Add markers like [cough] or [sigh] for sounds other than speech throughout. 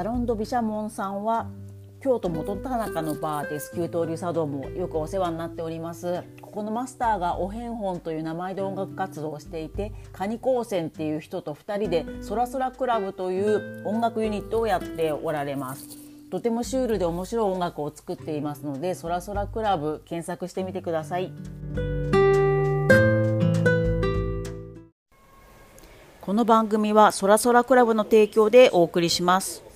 サロンドビシャモンさんは京都元田中のバーです。給湯流茶道もよくお世話になっております。ここのマスターがおへんほんという名前で音楽活動をしていてカニ高専っていう人と2人でソラソラクラブという音楽ユニットをやっておられます。とてもシュールで面白い音楽を作っていますのでソラソラクラブ検索してみてください。この番組はソラソラクラブの提供でお送りします。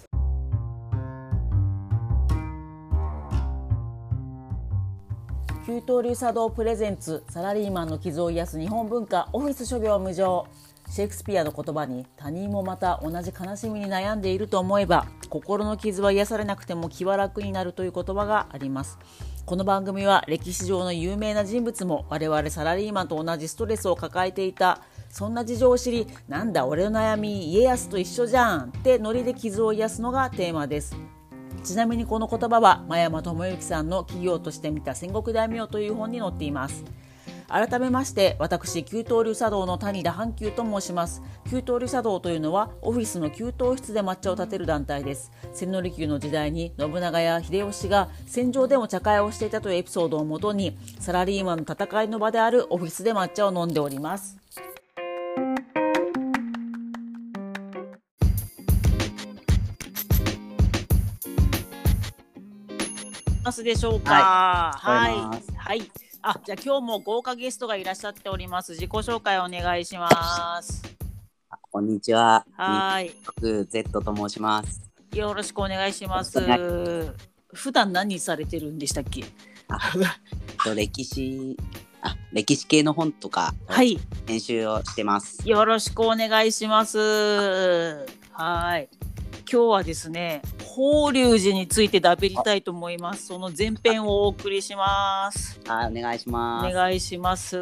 給湯流茶道プレゼンツサラリーマンの傷を癒す日本文化オフィス諸行無常シェイクスピアの言葉に他人もまた同じ悲しみに悩んでいると思えば心の傷は癒されなくても気は楽になるという言葉がありますこの番組は歴史上の有名な人物も我々サラリーマンと同じストレスを抱えていたそんな事情を知りなんだ俺の悩み家康と一緒じゃんってノリで傷を癒すのがテーマですちなみにこの言葉は真山智之さんの企業として見た戦国大名という本に載っています。改めまして私給湯流茶道の谷田阪急と申します。給湯流茶道というのはオフィスの給湯室で抹茶を立てる団体です。千利休の時代に信長や秀吉が戦場でも茶会をしていたというエピソードをもとにサラリーマンの戦いの場であるオフィスで抹茶を飲んでおります。ますでしょうか？はい。はい。あ、じゃあ今日も豪華ゲストがいらっしゃっております。自己紹介お願いします。こんにちは。はい。僕 Z と申します。よろしくお願いします。普段何されてるんでしたっけ？あと歴史あ歴史系の本とかはい。編集をしてます。よろしくお願いします。はい。今日はですね、法隆寺についてだべりたいと思います。その前編をお送りします。あお願いします。お願いします。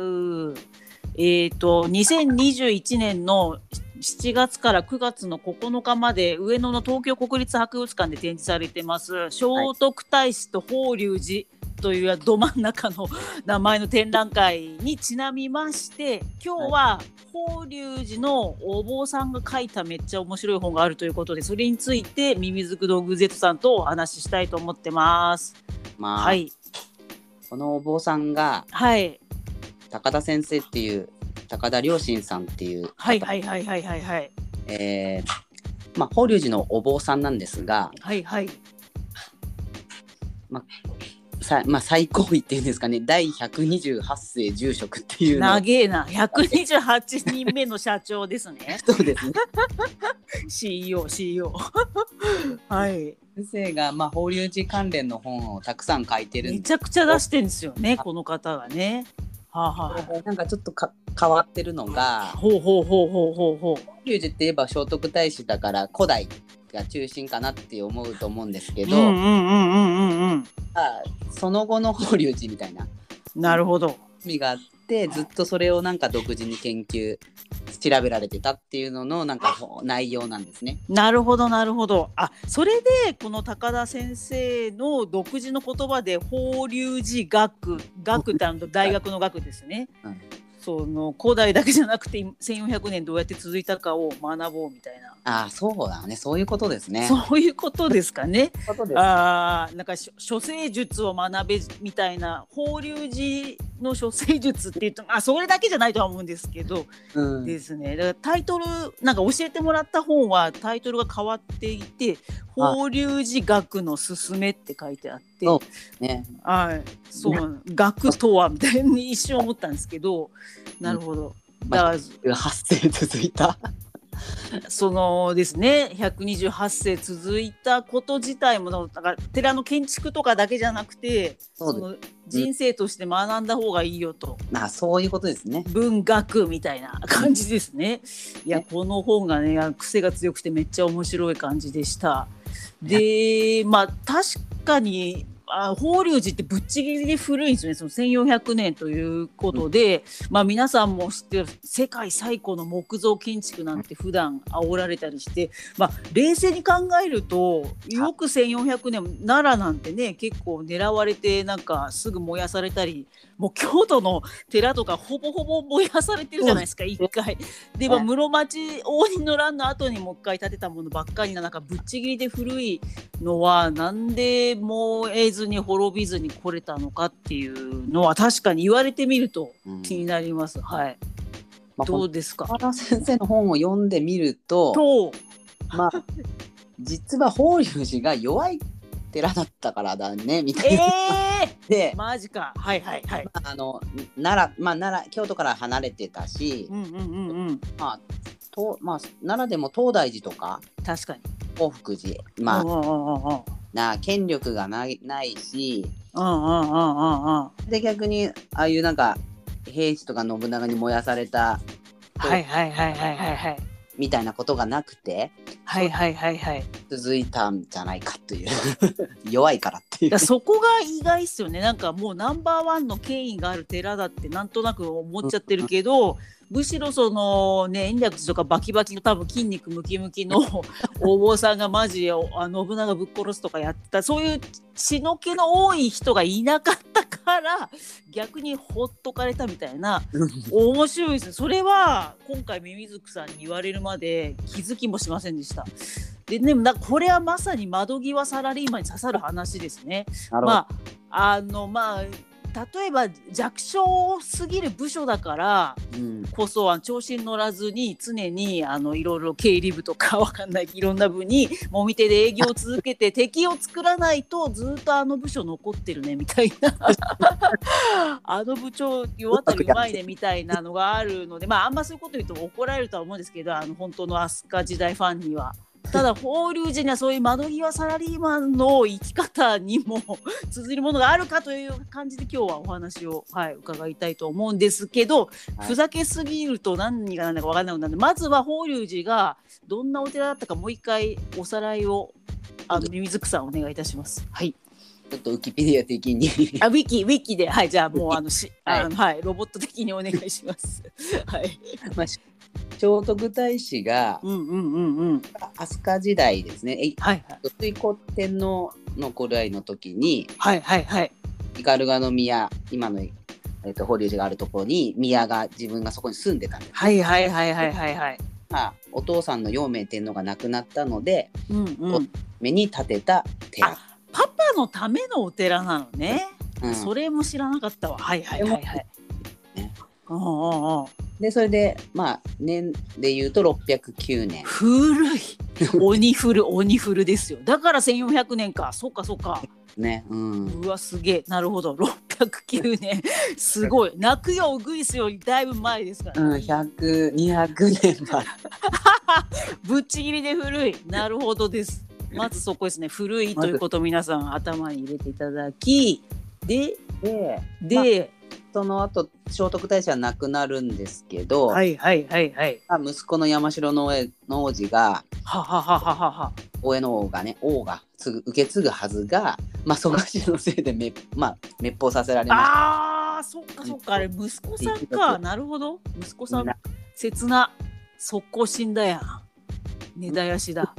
えっ、と2021年の7月から9月の9日まで上野の東京国立博物館で展示されてます聖徳太子と法隆寺というど真ん中の名前の展覧会にちなみまして今日は法隆寺のお坊さんが書いためっちゃ面白い本があるということでそれについてミミズク道具 Z さんとお話ししたいと思ってます。まあ、はい、このお坊さんがはい、高田先生っていう高田良心さんっていう方。はいはいはいはいはいはい。えーまあ法隆寺のお坊さんなんですが、はいはいさ [laughs] まあ最高位っていうんですかね。第128世住職っていうの。長えな。128人目の社長ですね。[laughs] そうですね。[laughs] CEO CEO はい。先生がまあ法隆寺関連の本をたくさん書いてる。めちゃくちゃ出してんですよねこの方がね。はあ、はあ、なんかちょっとか変わってるのがほうほうほうほうほうほう。法隆寺って言えば聖徳太子だから古代が中心かなって思うと思うんですけど、その後の法隆寺みたいな。なるほど。意味があってずっとそれをなんか独自に研究調べられてたっていうののなんか内容なんですね。なるほどなるほど。あそれでこの高田先生の独自の言葉で法隆寺学学って大学の学ですね、うんその古代だけじゃなくて1400年どうやって続いたかを学ぼうみたいな、ああそうだね。そういうことですね。そういうことですかね。あーなんかし処世術を学べみたいな法隆寺の処世術って言うとあそれだけじゃないとは思うんですけど、うん。ですね。だからタイトルなんか教えてもらった本はタイトルが変わっていて「法隆寺学のすすめ」って書いてあってそうね。はい。そう学とはみたいに一瞬思ったんですけどなるほど。だから発生続いた。そのですね128世続いたこと自体もなんか寺の建築とかだけじゃなくてその人生として学んだ方がいいよと、まあそういうことですね。文学みたいな感じですね。いやこの本がね癖が強くてめっちゃ面白い感じでした。でまあ確かにあ法隆寺ってぶっちぎりで古いんですよね。その1400年ということで、まあ、皆さんも知ってる世界最古の木造建築なんて普段煽られたりして、まあ、冷静に考えるとよく1400年奈良なんてね結構狙われてなんかすぐ燃やされたりもう京都の寺とかほぼほぼ燃やされてるじゃないですか、一回。で、まあ、室町応仁の乱の後にもう一回建てたものばっかりな中ぶっちぎりで古いのはなんで燃えずに滅びずに来れたのかっていうのは確かに言われてみるとうん気になります。はい。まあ、どうですか？原先生の本を読んでみると、と、まあ、実は法隆寺が弱い寺だったからだねみたえいな。えでー、[laughs] マジか。はいはいはい。まあ、あの奈良、まあ、奈良京都から離れてたし、うんうんうんうん。まあとまあ、奈良でも東大寺とか確かに。興福寺、まあうんうんな権力がないないしうんうんうんうんうん。で逆にああいうなんか平氏とか信長に燃やされたはいはいはいはいはいはい。みたいなことがなくてはいはいはいはい。続いたんじゃないかという [laughs] 弱いからっていうそこが意外っすよねなんかもうナンバーワンの権威がある寺だってなんとなく思っちゃってるけど、むしろそのね延暦寺とかバキバキの多分筋肉ムキムキの [laughs] お坊さんがマジあ信長ぶっ殺すとかやったそういう血の気の多い人がいなかったから逆にほっとかれたみたいな面白いですねそれは今回ミミズクさんに言われるまで気づきもしませんでした。ででもなこれはまさに窓際サラリーマンに刺さる話ですね。まああのまあ例えば弱小すぎる部署だからうんこそあの調子に乗らずに常にあのいろいろ経理部とかわかんないいろんな部にもみ手で営業を続けて敵を作らないとずっとあの部署残ってるねみたいな [laughs] あの部長世渡りうまいねみたいなのがあるのでまああんまそういうこと言うと怒られるとは思うんですけどあの本当の飛鳥時代ファンには。ただ法隆寺にはそういう窓際サラリーマンの生き方にも通じるものがあるかという感じで今日はお話を、はい、伺いたいと思うんですけど、はいふざけすぎると何が何だか分からなくなるのでまずは法隆寺がどんなお寺だったかもう一回おさらいをあのミミズクさんお願いいたします。はい。ちょっとウィキペディア的にあウィキウィキではいじゃあもうあのしはいあのはいロボット的にお願いします。はい。まあ聖徳太子がうんうんうんうん。飛鳥時代ですねえはいはい水古天皇の頃合いの時にはいはいはい。斑鳩宮今の、えっと法隆寺があるところに宮が自分がそこに住んでたんです、はいはいはいはいはいはい。まあ、お父さんの陽明天皇が亡くなったのでうんうん。目に建てた寺あ、パパのためのお寺なのね。うんそれも知らなかったわ。はいはいはいはい。でそれでまあ年で言うと609年古い。鬼古鬼古ですよ。だから1400年か。そっかそっか。ね、うん、うわすげえ。なるほど。609年。すごい。泣くよウグイスよりだいぶ前ですから。うん、100200年前 [laughs] ぶっちぎりで古い。なるほどです。まずそこですね。古いということを皆さん頭に入れていただき、で、でで、その後聖徳太子は亡くなるんですけど、はいはいはいはい。まあ息子の山城の上の王子がはははははは。大江の王がね王が継ぐ受け継ぐはずが、まあ、蘇我氏のせいでめ、まあ、滅法させられました。ああ、そっかそっか。あれ、息子さんか。なるほど。息子さん、切な。速攻死んだやん。根絶やしだ。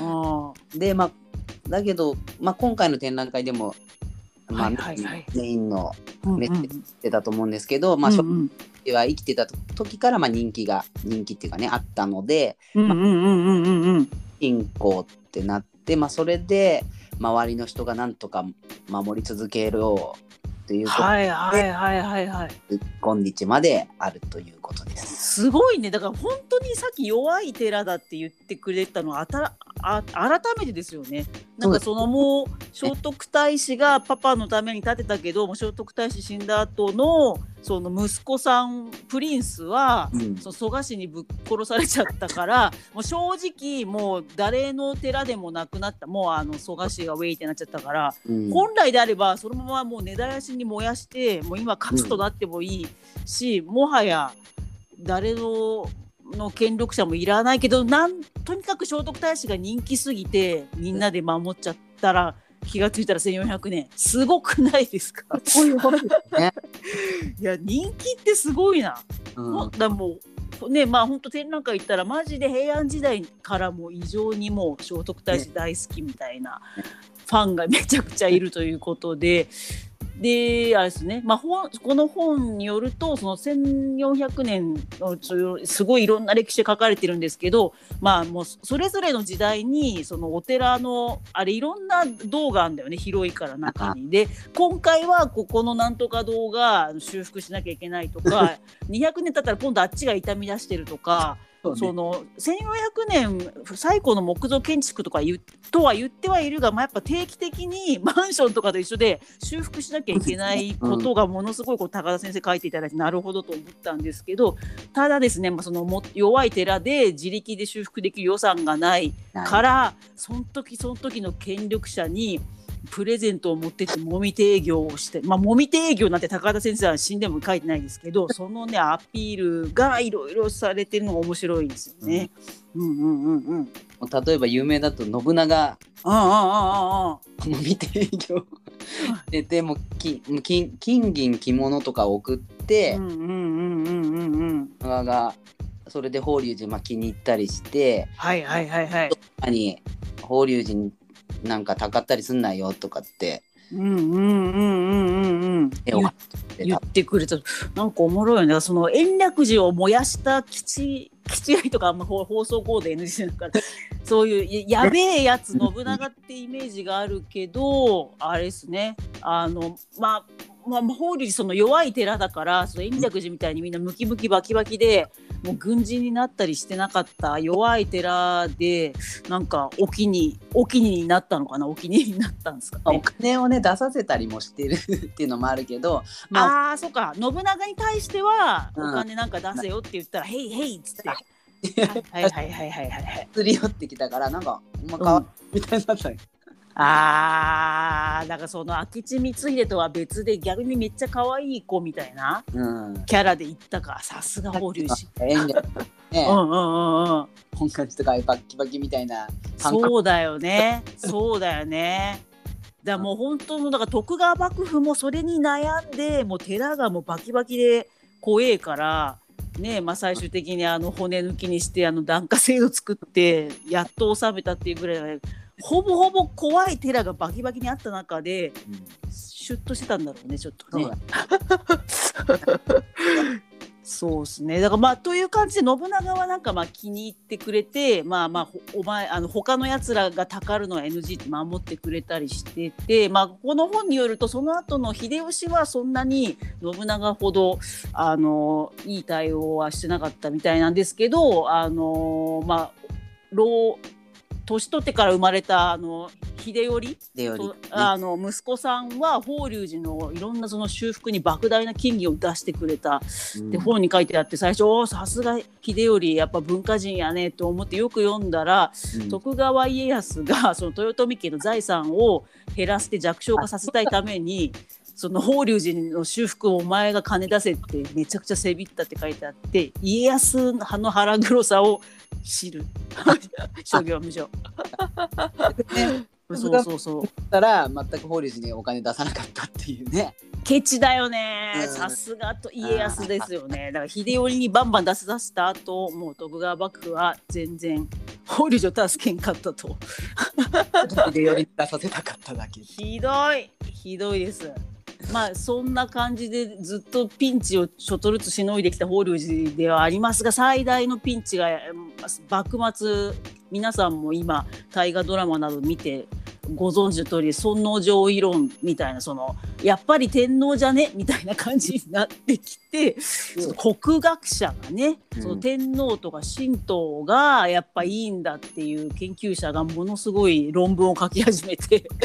あ [laughs] でまあだけど、まあ、今回の展覧会でも、まあはいはいはいメインのあ。メッセージ出たと思うんですけど、まあ、うんうん初期は生きてた時からまあ人気が人気っていうかねあったのでうんうんうんうんうんうん。信仰ってなって、まあ、それで周りの人がなんとか守り続けようということで、はいはいはいはいはい。今日まであるということです。すごいね。だから本当にさっき弱い寺だって言ってくれたのはあたあ改めてですよね。なんかそのもう聖徳太子がパパのために建てたけどもう聖徳太子死んだ後のその息子さんプリンスは、うん。その蘇我氏にぶっ殺されちゃったからもう正直もう誰の寺でもなくなった。もうあの蘇我氏がウェイってなっちゃったから、うん。本来であればそのままもう根絶やしに燃やしてもう今勝つとなってもいいし、もはや誰のの権力者もいらないけどなんとにかく聖徳太子が人気すぎてみんなで守っちゃったら気がついたら1400年すごくないですか？[laughs] いや人気ってすごいな、うん、だもうねまあ本当展覧会行ったらマジで平安時代からも異常にもう聖徳太子大好きみたいなファンがめちゃくちゃいるということで。であれですね、まあ、本この本によるとその1400年のすごいいろんな歴史が書かれてるんですけど、まあ、もうそれぞれの時代にそのお寺のあれいろんな道があるんだよね広いから中に。で今回はここのなんとか道が修復しなきゃいけないとか [laughs] 200年経ったら今度あっちが傷み出してるとか。その1400年最古の木造建築とか言うとは言ってはいるが、まあ、やっぱ定期的にマンションとかと一緒で修復しなきゃいけないことがものすごいこう高田先生書いていただいてなるほどと思ったんですけどただですね、まあ、そのも弱い寺で自力で修復できる予算がないからその時その時の権力者にプレゼントを持ってってもみ手営業をしてまあもみ手営業なんて高田先生は死んでも書いてないですけど [laughs] そのねアピールがいろいろされてるのが面白いんですよね。うんうんうんうん。例えば有名だと信長ああああああ [laughs] も見て営業ででもき金金銀着物とか送って、うんうんうんうんうんうん。信長がそれで法隆寺まあ気に入ったりしてはいはいはいはい。何法隆寺になんかたかったりすんなよとかってうんうんうんうんうんうん。言言ってくれたなんかおもろいよね。その延暦寺を燃やした基地基地外とかあんま放放送コード NG だからそういうややべえやつ信長ってイメージがあるけどあれですね。あのまあまあ、法隆寺その弱い寺だからその延暦寺みたいにみんなムキムキバキバキでもう軍人になったりしてなかった弱い寺でなんかお気にお気になったのかな？お気にになったんですか？おね。金をね出させたりもしてる [laughs] っていうのもあるけどまああそうか。信長に対してはおうん。金なんか出せよって言ったら「へいへい」っつって。はいはいはいはいはいはい。[laughs] すり寄ってきたからなんかお前か？わいいみたいになったよああだからその明智光秀とは別で逆にめっちゃ可愛い子みたいなうんキャラで言ったかさすが法隆寺。演者ねうんうんうんうん。本感じとかバッキバキみたいなそうだよね。そうだよね。だもう本当のだから徳川幕府もそれに悩んでもう寺がもうバキバキで怖えから。ねまあ、最終的にあの骨抜きにしてあの檀家制度作ってやっと収めたっていうぐらいほぼほぼ怖い寺がバキバキにあった中でうん。シュッとしてたんだろうねちょっとね。そうで [laughs] すね。だからまあという感じで信長はなんかまあ気に入ってくれてまあまあほお前あの他のやつらがたかるのは NG って守ってくれたりしててまあこの本によるとその後の秀吉はそんなに信長ほどあのいい対応はしてなかったみたいなんですけどあのまあ老年取ってから生まれたあの秀頼？でよりとあの息子さんは法隆寺のいろんなその修復に莫大な金銀を出してくれた。うん。で本に書いてあって最初さすが秀頼やっぱ文化人やねと思ってよく読んだら、うん。徳川家康が [laughs] その豊臣家の財産を減らして弱小化させたいために [laughs] その法隆寺の修復をお前が金出せってめちゃくちゃせびったって書いてあって家康派の腹黒さを知る。[laughs] 諸行無常。ね。そうそうそう。たら全く法隆寺にお金出さなかったっていうね。ケチだよね。うん。さすがと家康ですよね。だから秀頼にバンバン出し出した後もう徳川幕府は全然法隆寺を助けんかったと。[laughs] でより出させたかっただけ。ひどい。ひどいですまあそんな感じでずっとピンチをちょっとずつしのいできた法隆寺ではありますが最大のピンチが幕末皆さんも今大河ドラマなど見てご存知の通り尊王攘夷論みたいなそのやっぱり天皇じゃね？みたいな感じになってきて、その国学者がね、うん。その天皇とか神道がやっぱいいんだっていう研究者がものすごい論文を書き始めて。[laughs]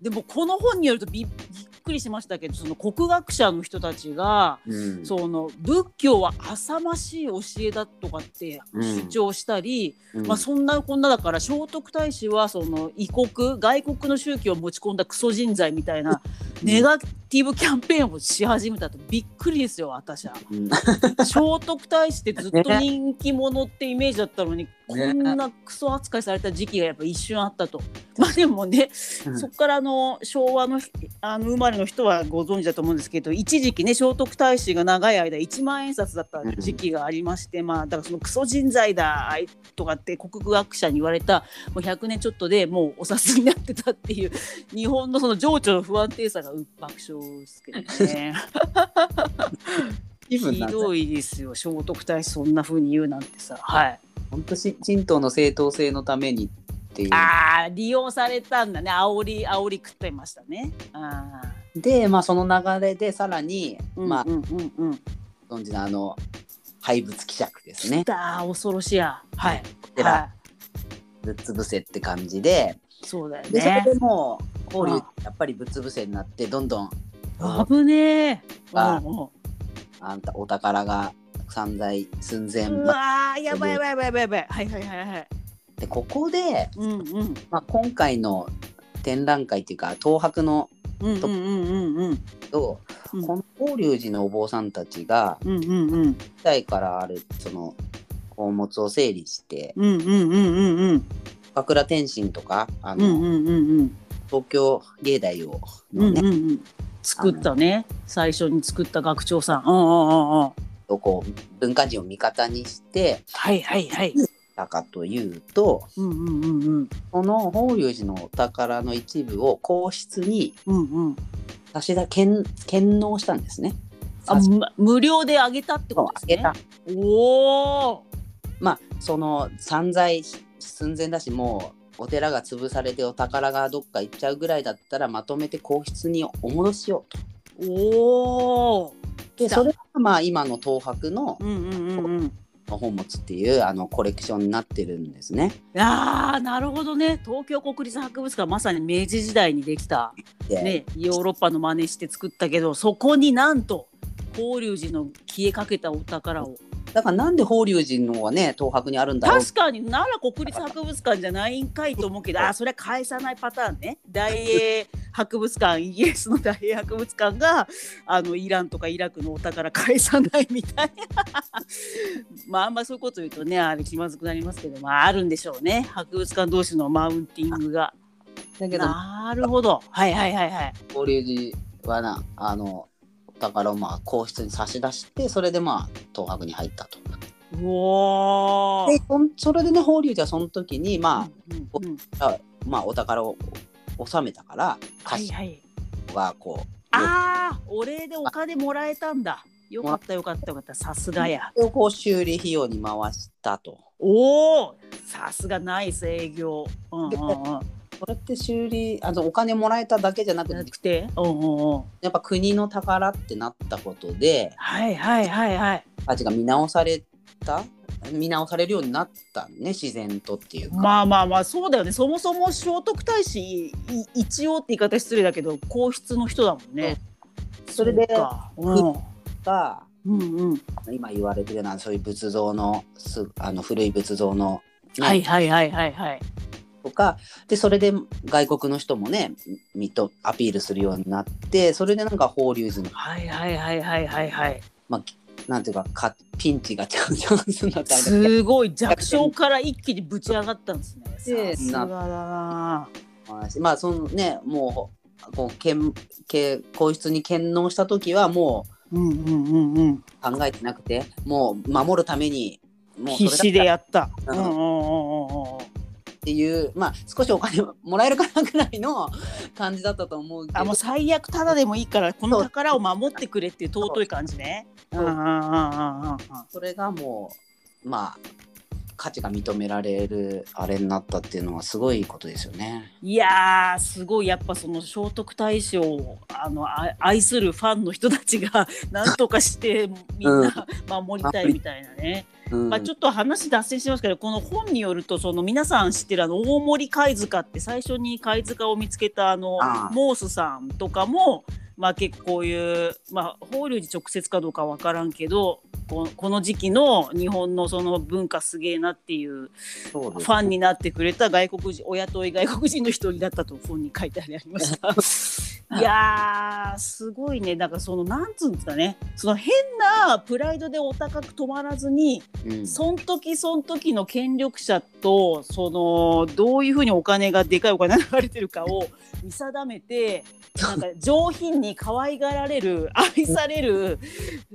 でもこの本によるとびびっくりしましたけどその国学者の人たちがうん。その仏教は浅ましい教えだとかって主張したり、うん。まあ、そんなこんなだから聖徳太子はその異国外国の宗教を持ち込んだクソ人材みたいなネガティブキャンペーンをし始めたとびっくりですよ私は。うん聖徳太子ってずっと人気者ってイメージだったのに、[laughs] こんなクソ扱いされた時期がやっぱ一瞬あったと。まあでもね、うんそこからあの昭和のあの生まれの人はご存知だと思うんですけど一時期ね聖徳太子が長い間1万円札だった時期がありまして、まあだからそのクソ人材だとかって国学者に言われたもう100年ちょっとでもうお札になってたっていう日本のその情緒の不安定さが爆笑ですけどね。[laughs] 気分ひどいですよ聖徳太子そんな風に言うなんてさ。はい本当し神道の正当性のためにっていうああ利用されたんだね煽り煽り食ってましたね。あーでまあその流れでさらに、まあうんうんうんうん。存じのあの廃物希釈ですねだー恐ろしや。はい。こちらはぶっ潰せって感じでい。そうだよでそれね。でもう法隆うんやっぱりぶっ潰せになってどんどん危ねえ。ああんたお宝が散在寸前、うまわーやばいやばいやばいやばい。はいはいはいはい。でここで、うんうん。まあ、今回の展覧会っていうか東博の。と、うんこの法隆寺のお坊さんたちがうんうんうん。古代からあるその宝物を整理してうんうんうんうんうん。岡倉天心とかあの、うんうんうんうん。東京芸大をね、んうんうん。作ったね。最初に作った学長さん。うんうんうんうん。をこう文化人を味方にしてはいはいはい。たかというとうんうんうんうん。この法隆寺のお宝の一部を皇室にうんうん。差し出献献納したんですね。あ、む無料であげたってことですね。あおお。まあその散財寸前だしもうお寺が潰されてお宝がどっか行っちゃうぐらいだったらまとめて皇室にお戻しようと。おお。でそれがまあ今の東博の。本物っていうあのコレクションになってるんですね。ああ、なるほどね。東京国立博物館まさに明治時代にできたで、ね、ヨーロッパの真似して作ったけど、そこになんと法隆寺の消えかけたお宝を。だからなんで法隆寺のはね東博にあるんだろう確かに奈良国立博物館じゃないんかいと思うけど、あーそれは返さないパターンね。大英博物館、イギリスの大英博物館があのイランとかイラクのお宝返さないみたいな。[laughs] まああんまそういうこと言うとね、あれ気まずくなりますけど、まああるんでしょうね。博物館同士のマウンティングが。だけどなるほど。はいはいはいはい。法隆寺はなあのお宝をまあ皇室に差し出してそれでまあ東博に入ったと。うおーでそれでね法隆寺はその時にまうんうんあ、あまあお宝を収めたからはいはい。家がこうああ、お礼でお金もらえたんだ。よかったよかったよかった。さすがや。こう修理費用に回したと。おお、さすがナイス営業。うんうんうん。これって修理あのお金もらえただけじゃなくてて、うんうんうん。やっぱ国の宝ってなったことではいはいはいはい。価値が見直された？見直されるようになったね自然とっていうか。まあまあまあそうだよね。そもそも聖徳太子い一応って言い方失礼だけど皇室の人だもんね。それでがうんうん。今言われてるようなそういう仏像のすあの古い仏像の、ねはいはいはいはいはい。とかでそれで外国の人もねみとアピールするようになってそれでなんか法隆寺のはいはいはいはいはいはい。なんていうかかピンチがチャンスになったりすごい弱小から一気にぶち上がったんですね。でさすがだな。まあそのねもうこう献献皇室に献納した時はもうんうんうんうん。う考えてなくてもう守るためにもう必死でやった。ううんんうんうんうんうん。っていうまあ少しお金もらえるかなぐらいの [laughs] 感じだったと思うけどあもう最悪ただでもいいからこの宝を守ってくれっていう尊い感じね。うんうんうんうんうんうん。それがもうまあ価値が認められるあれになったっていうのはすごいことですよね。いやーすごいやっぱその聖徳太子をあのあ愛するファンの人たちが何とかしてみんな守りたいみたいなね。うんまあ、ちょっと話脱線してますけどこの本によるとその皆さん知ってるあの大森貝塚って最初に貝塚を見つけたあのモースさんとかも、まあ、結構こういう、まあ、法隆寺直接かどうかわからんけどここの時期の日本のその文化すげえなっていうファンになってくれた外国人お雇い外国人の一人だったと本に書いてありました。[laughs] いやーすごいね。だからそのなんつうんですかね。その変なプライドでお高く止まらずにうん。そん時そん時の権力者とそのどういうふうにお金がでかいお金が流れてるかを [laughs] 見定めてなんか上品に可愛がられる愛される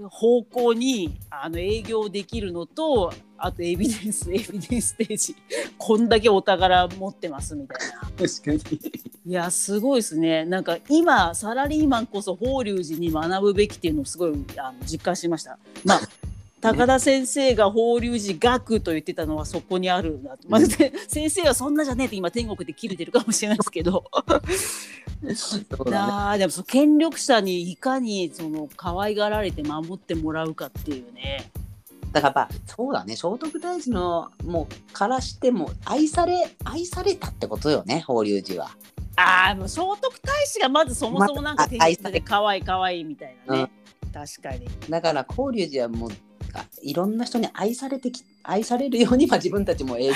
方向にあの営業できるのとあとエビデンス [laughs] エビデンスステージこんだけお宝持ってますみたいな。確かに。いやすごいですねなんか今サラリーマンこそ法隆寺に学ぶべきっていうのをすごいあの実感しました。まあ高田先生が法隆寺学と言ってたのはそこにあるなと、まあ、で先生はそんなじゃねえって今天国で切れてるかもしれないですけど。そうだね。でもその権力者にいかにその可愛がられて守ってもらうかっていうね。だからやっぱそうだね。聖徳太子のもうからしても愛され愛されたってことよね法隆寺は。ああもう聖徳太子がまずそもそもなんかま天質で可愛い可愛いみたいなね、確かに。だから法隆寺はもうかいろんな人に愛されてき愛されるようにまあ自分たちも営業。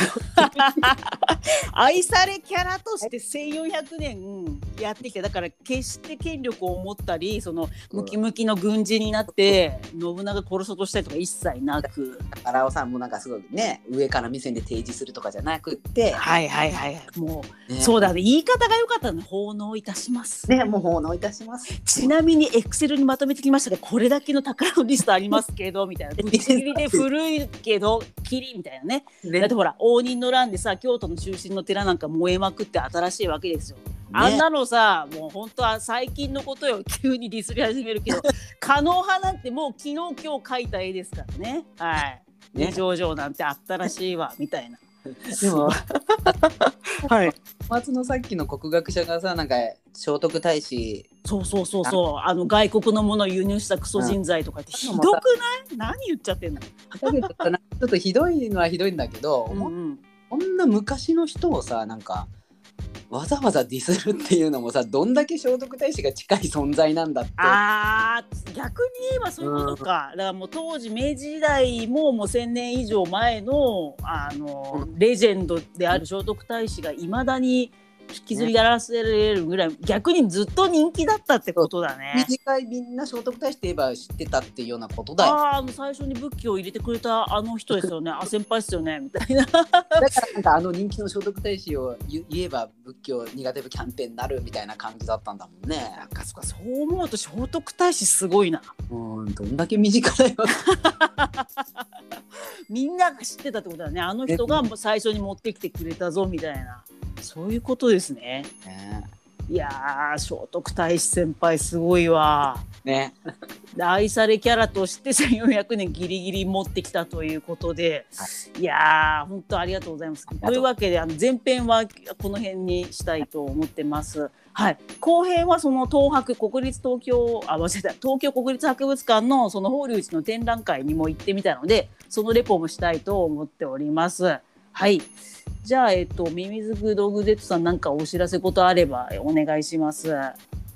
[laughs] 愛されキャラとして1400年やってきてだから決して権力を持ったりそのムキムキの軍人になって信長殺そうとしたりとか一切なく。荒尾さんもなんかすごいね上から目線で提示するとかじゃなくって、はいはいはいもう、ね。そうだね。言い方が良かったね奉納いたします、ねもう奉納いたします。ちなみにエクセルにまとめてきましたがこれだけの宝のリストありますけどみたいな。ぶっちぎりで古いけどキリみたいなねだねってほら応仁の乱でさ京都の中心の寺なんか燃えまくって新しいわけですよ。あんなのさもう本当は最近のことよ [laughs] 急にディスり始めるけど狩野派なんてもう昨日今日描いた絵ですからね。はい。ねね、上々なんてあったらしいわみたいな。でも [laughs] はい。松のさっきの国学者がさなんか聖徳太子。そうそうそうそう。あの外国のものを輸入したクソ人材とかってひどくない？何言っちゃってんの、ちょっとひどいのはひどいんだけど、うんうん、こんな昔の人をさなんかわざわざディスるっていうのもさどんだけ聖徳太子が近い存在なんだって。あー逆に言えばそういうことか、だからもう当時明治時代ももう1,000年以上前のあの、レジェンドである聖徳太子がいまだに引きずりやらせられるぐらい、逆にずっと人気だったってことだね。短いみんな聖徳太子といえば知ってたっていうようなことだよ。あーあの最初に仏教を入れてくれたあの人ですよね。[laughs] あ先輩ですよね。みたいな。だからなんかあの人気の聖徳太子を言言えば仏教苦手部キャンペーンになるみたいな感じだったんだもんね。なんかそっかそう思うと聖徳太子すごいな。うんどんだけ身近だよみんなが知ってたってことだね。あの人が最初に持ってきてくれたぞみたいな。そういうことですね。ね。いやー聖徳太子先輩すごいわ。ね。で愛されキャラとして1400年ギリギリ持ってきたということで、、はい。やー本当ありがとうございます。というわけであの前編はこの辺にしたいと思ってます。はい。後編はその東博国立東京あ忘れた。東京国立博物館のその法隆寺の展覧会にも行ってみたのでそのレポもしたいと思っておりますはいじゃあ、えっと、ミミズクドグゼットさんなんかお知らせことあればお願いします。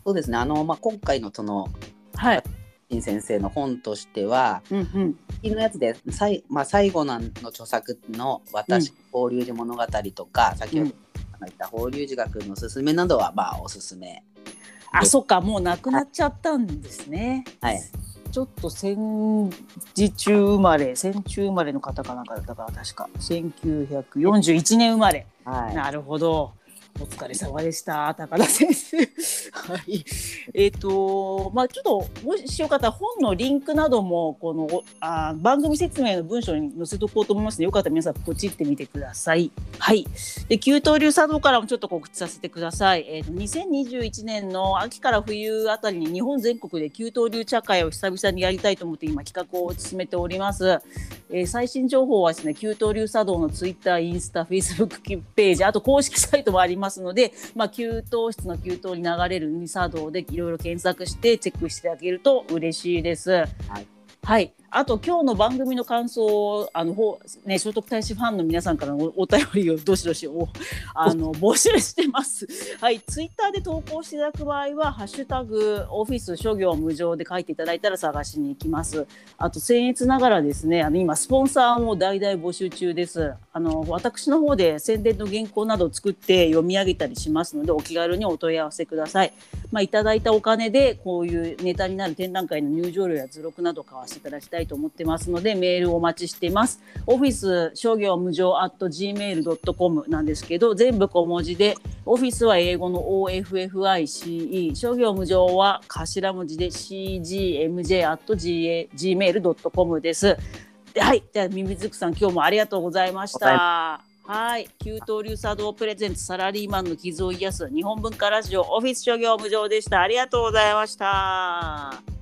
そうですねあの、まあ、今回のそのはい。金先生の本としてはうんうん。のやつでさい、まあ、最後のの著作の「私、法隆寺物語」とか先ほど言った法隆寺学のおすすめなどはまあおすすめあ、そっか、もうなくなっちゃったんですね。はいちょっと戦時中生まれ、戦中生まれの方かなんかだったから、確か。1941年生まれ。はいなるほど。お疲れ様でした、高田先生。はい。えっ、と、まあ、ちょっと、もしよかったら、本のリンクなども、この、あ番組説明の文章に載せとこうと思いますので、よかったら皆さん、ポチってみてください。はい。で、給湯流茶道からもちょっと告知させてください。えっ、と、2021年の秋から冬あたりに、日本全国で給湯流茶会を久々にやりたいと思って、今、企画を進めております。えー最新情報はですね、給湯流茶道のツイッター、インスタ、フェイスブック [laughs] ページ、あと公式サイトもありますので、まあ、給湯室の給湯に流れる茶道でいろいろ検索してチェックしていただけると嬉しいです。はい。あと今日の番組の感想をあのほね聖徳太子ファンの皆さんからのおお便りをどしどしおあの募集してます。[laughs] はい、ツイッターで投稿していただく場合はハッシュタグオフィス諸行無常で書いていただいたら探しに行きます。あと僭越ながらですね、あの今スポンサーも大々募集中です。あの私の方で宣伝の原稿などを作って読み上げたりしますのでお気軽にお問い合わせください。まあいただいたお金でこういうネタになる展覧会の入場料や図録など買わせていただきたいたいと思ってますのでメールお待ちしています。オフィス商業無常 at gmail.com なんですけど全部小文字でオフィスは英語の OFFICE 商業無常は頭文字で CGMJ at gmail.com です。はい、じゃあミミズクさん今日もありがとうございました。はい、給湯流茶道プレゼンツサラリーマンの傷を癒す日本文化ラジオオフィス諸行無常でした。ありがとうございました。